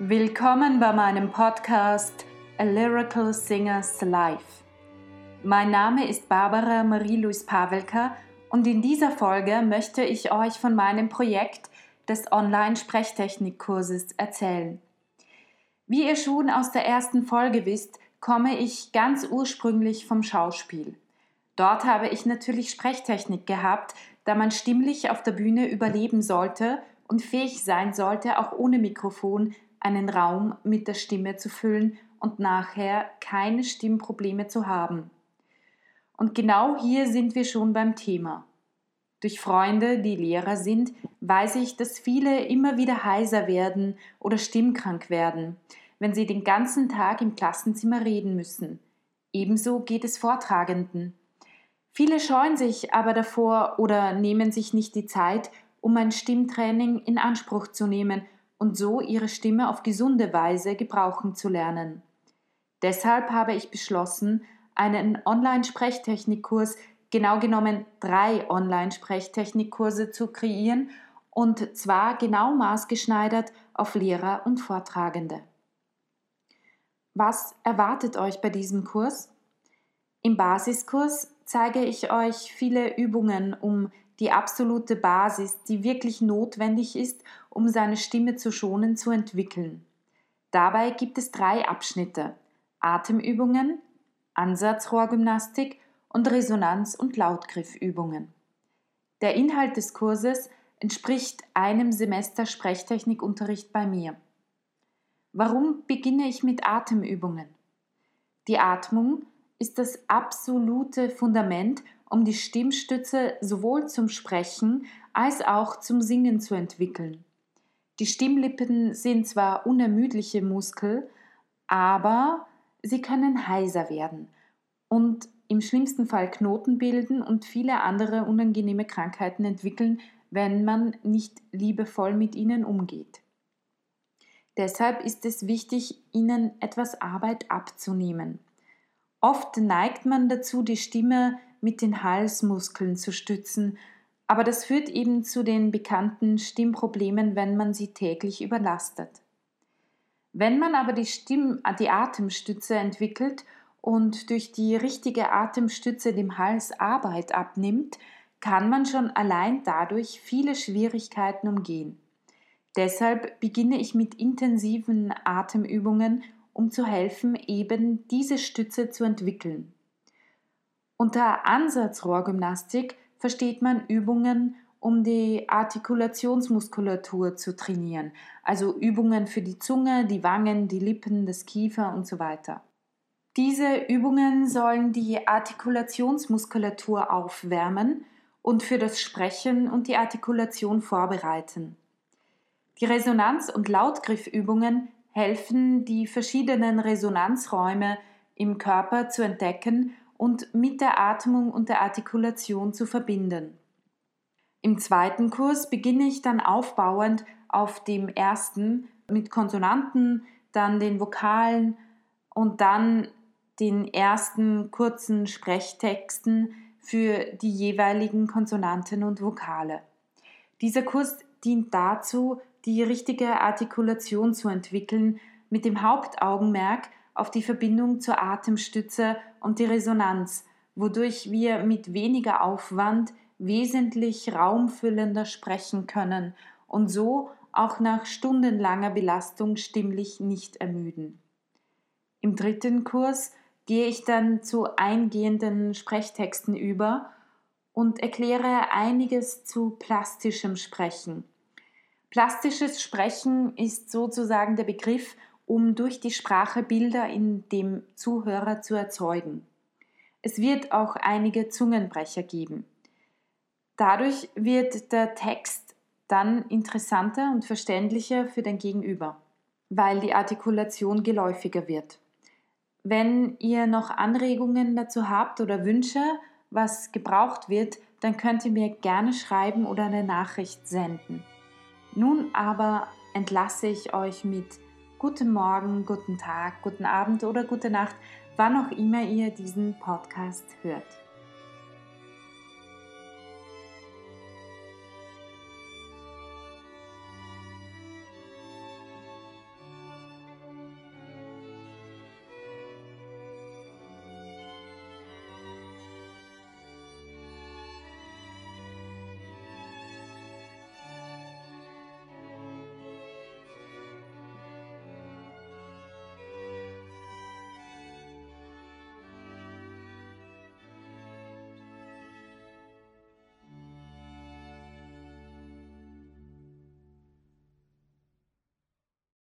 Willkommen bei meinem Podcast A Lyrical Singer's Life. Mein Name ist Barbara Marie-Louise Pavelka und in dieser Folge möchte ich euch von meinem Projekt des Online-Sprechtechnikkurses erzählen. Wie ihr schon aus der ersten Folge wisst, komme ich ganz ursprünglich vom Schauspiel. Dort habe ich natürlich Sprechtechnik gehabt, da man stimmlich auf der Bühne überleben sollte und fähig sein sollte, auch ohne Mikrofon einen Raum mit der Stimme zu füllen und nachher keine Stimmprobleme zu haben. Und genau hier sind wir schon beim Thema. Durch Freunde, die Lehrer sind, weiß ich, dass viele immer wieder heiser werden oder stimmkrank werden, wenn sie den ganzen Tag im Klassenzimmer reden müssen. Ebenso geht es Vortragenden. Viele scheuen sich aber davor oder nehmen sich nicht die Zeit, um ein Stimmtraining in Anspruch zu nehmen und so ihre Stimme auf gesunde Weise gebrauchen zu lernen. Deshalb habe ich beschlossen, einen Online-Sprechtechnikkurs, genau genommen drei Online-Sprechtechnikkurse zu kreieren und zwar genau maßgeschneidert auf Lehrer und Vortragende. Was erwartet euch bei diesem Kurs? Im Basiskurs zeige ich euch viele Übungen, um die absolute Basis, die wirklich notwendig ist, um seine Stimme zu schonen, zu entwickeln. Dabei gibt es drei Abschnitte: Atemübungen, Ansatzrohrgymnastik und Resonanz- und Lautgriffübungen. Der Inhalt des Kurses entspricht einem Semester Sprechtechnikunterricht bei mir. Warum beginne ich mit Atemübungen? Die Atmung ist das absolute Fundament um die Stimmstütze sowohl zum Sprechen als auch zum Singen zu entwickeln. Die Stimmlippen sind zwar unermüdliche Muskel, aber sie können heiser werden und im schlimmsten Fall Knoten bilden und viele andere unangenehme Krankheiten entwickeln, wenn man nicht liebevoll mit ihnen umgeht. Deshalb ist es wichtig, ihnen etwas Arbeit abzunehmen. Oft neigt man dazu, die Stimme mit den Halsmuskeln zu stützen, aber das führt eben zu den bekannten Stimmproblemen, wenn man sie täglich überlastet. Wenn man aber die, Stimm die Atemstütze entwickelt und durch die richtige Atemstütze dem Hals Arbeit abnimmt, kann man schon allein dadurch viele Schwierigkeiten umgehen. Deshalb beginne ich mit intensiven Atemübungen, um zu helfen, eben diese Stütze zu entwickeln. Unter Ansatzrohrgymnastik versteht man Übungen, um die Artikulationsmuskulatur zu trainieren, also Übungen für die Zunge, die Wangen, die Lippen, das Kiefer und so weiter. Diese Übungen sollen die Artikulationsmuskulatur aufwärmen und für das Sprechen und die Artikulation vorbereiten. Die Resonanz- und Lautgriffübungen helfen, die verschiedenen Resonanzräume im Körper zu entdecken und mit der Atmung und der Artikulation zu verbinden. Im zweiten Kurs beginne ich dann aufbauend auf dem ersten mit Konsonanten, dann den Vokalen und dann den ersten kurzen Sprechtexten für die jeweiligen Konsonanten und Vokale. Dieser Kurs dient dazu, die richtige Artikulation zu entwickeln, mit dem Hauptaugenmerk auf die Verbindung zur Atemstütze und die Resonanz, wodurch wir mit weniger Aufwand wesentlich raumfüllender sprechen können und so auch nach stundenlanger Belastung stimmlich nicht ermüden. Im dritten Kurs gehe ich dann zu eingehenden Sprechtexten über und erkläre einiges zu plastischem Sprechen. Plastisches Sprechen ist sozusagen der Begriff, um durch die Sprache Bilder in dem Zuhörer zu erzeugen. Es wird auch einige Zungenbrecher geben. Dadurch wird der Text dann interessanter und verständlicher für den Gegenüber, weil die Artikulation geläufiger wird. Wenn ihr noch Anregungen dazu habt oder Wünsche, was gebraucht wird, dann könnt ihr mir gerne schreiben oder eine Nachricht senden. Nun aber entlasse ich euch mit guten Morgen, guten Tag, guten Abend oder gute Nacht, wann auch immer ihr diesen Podcast hört.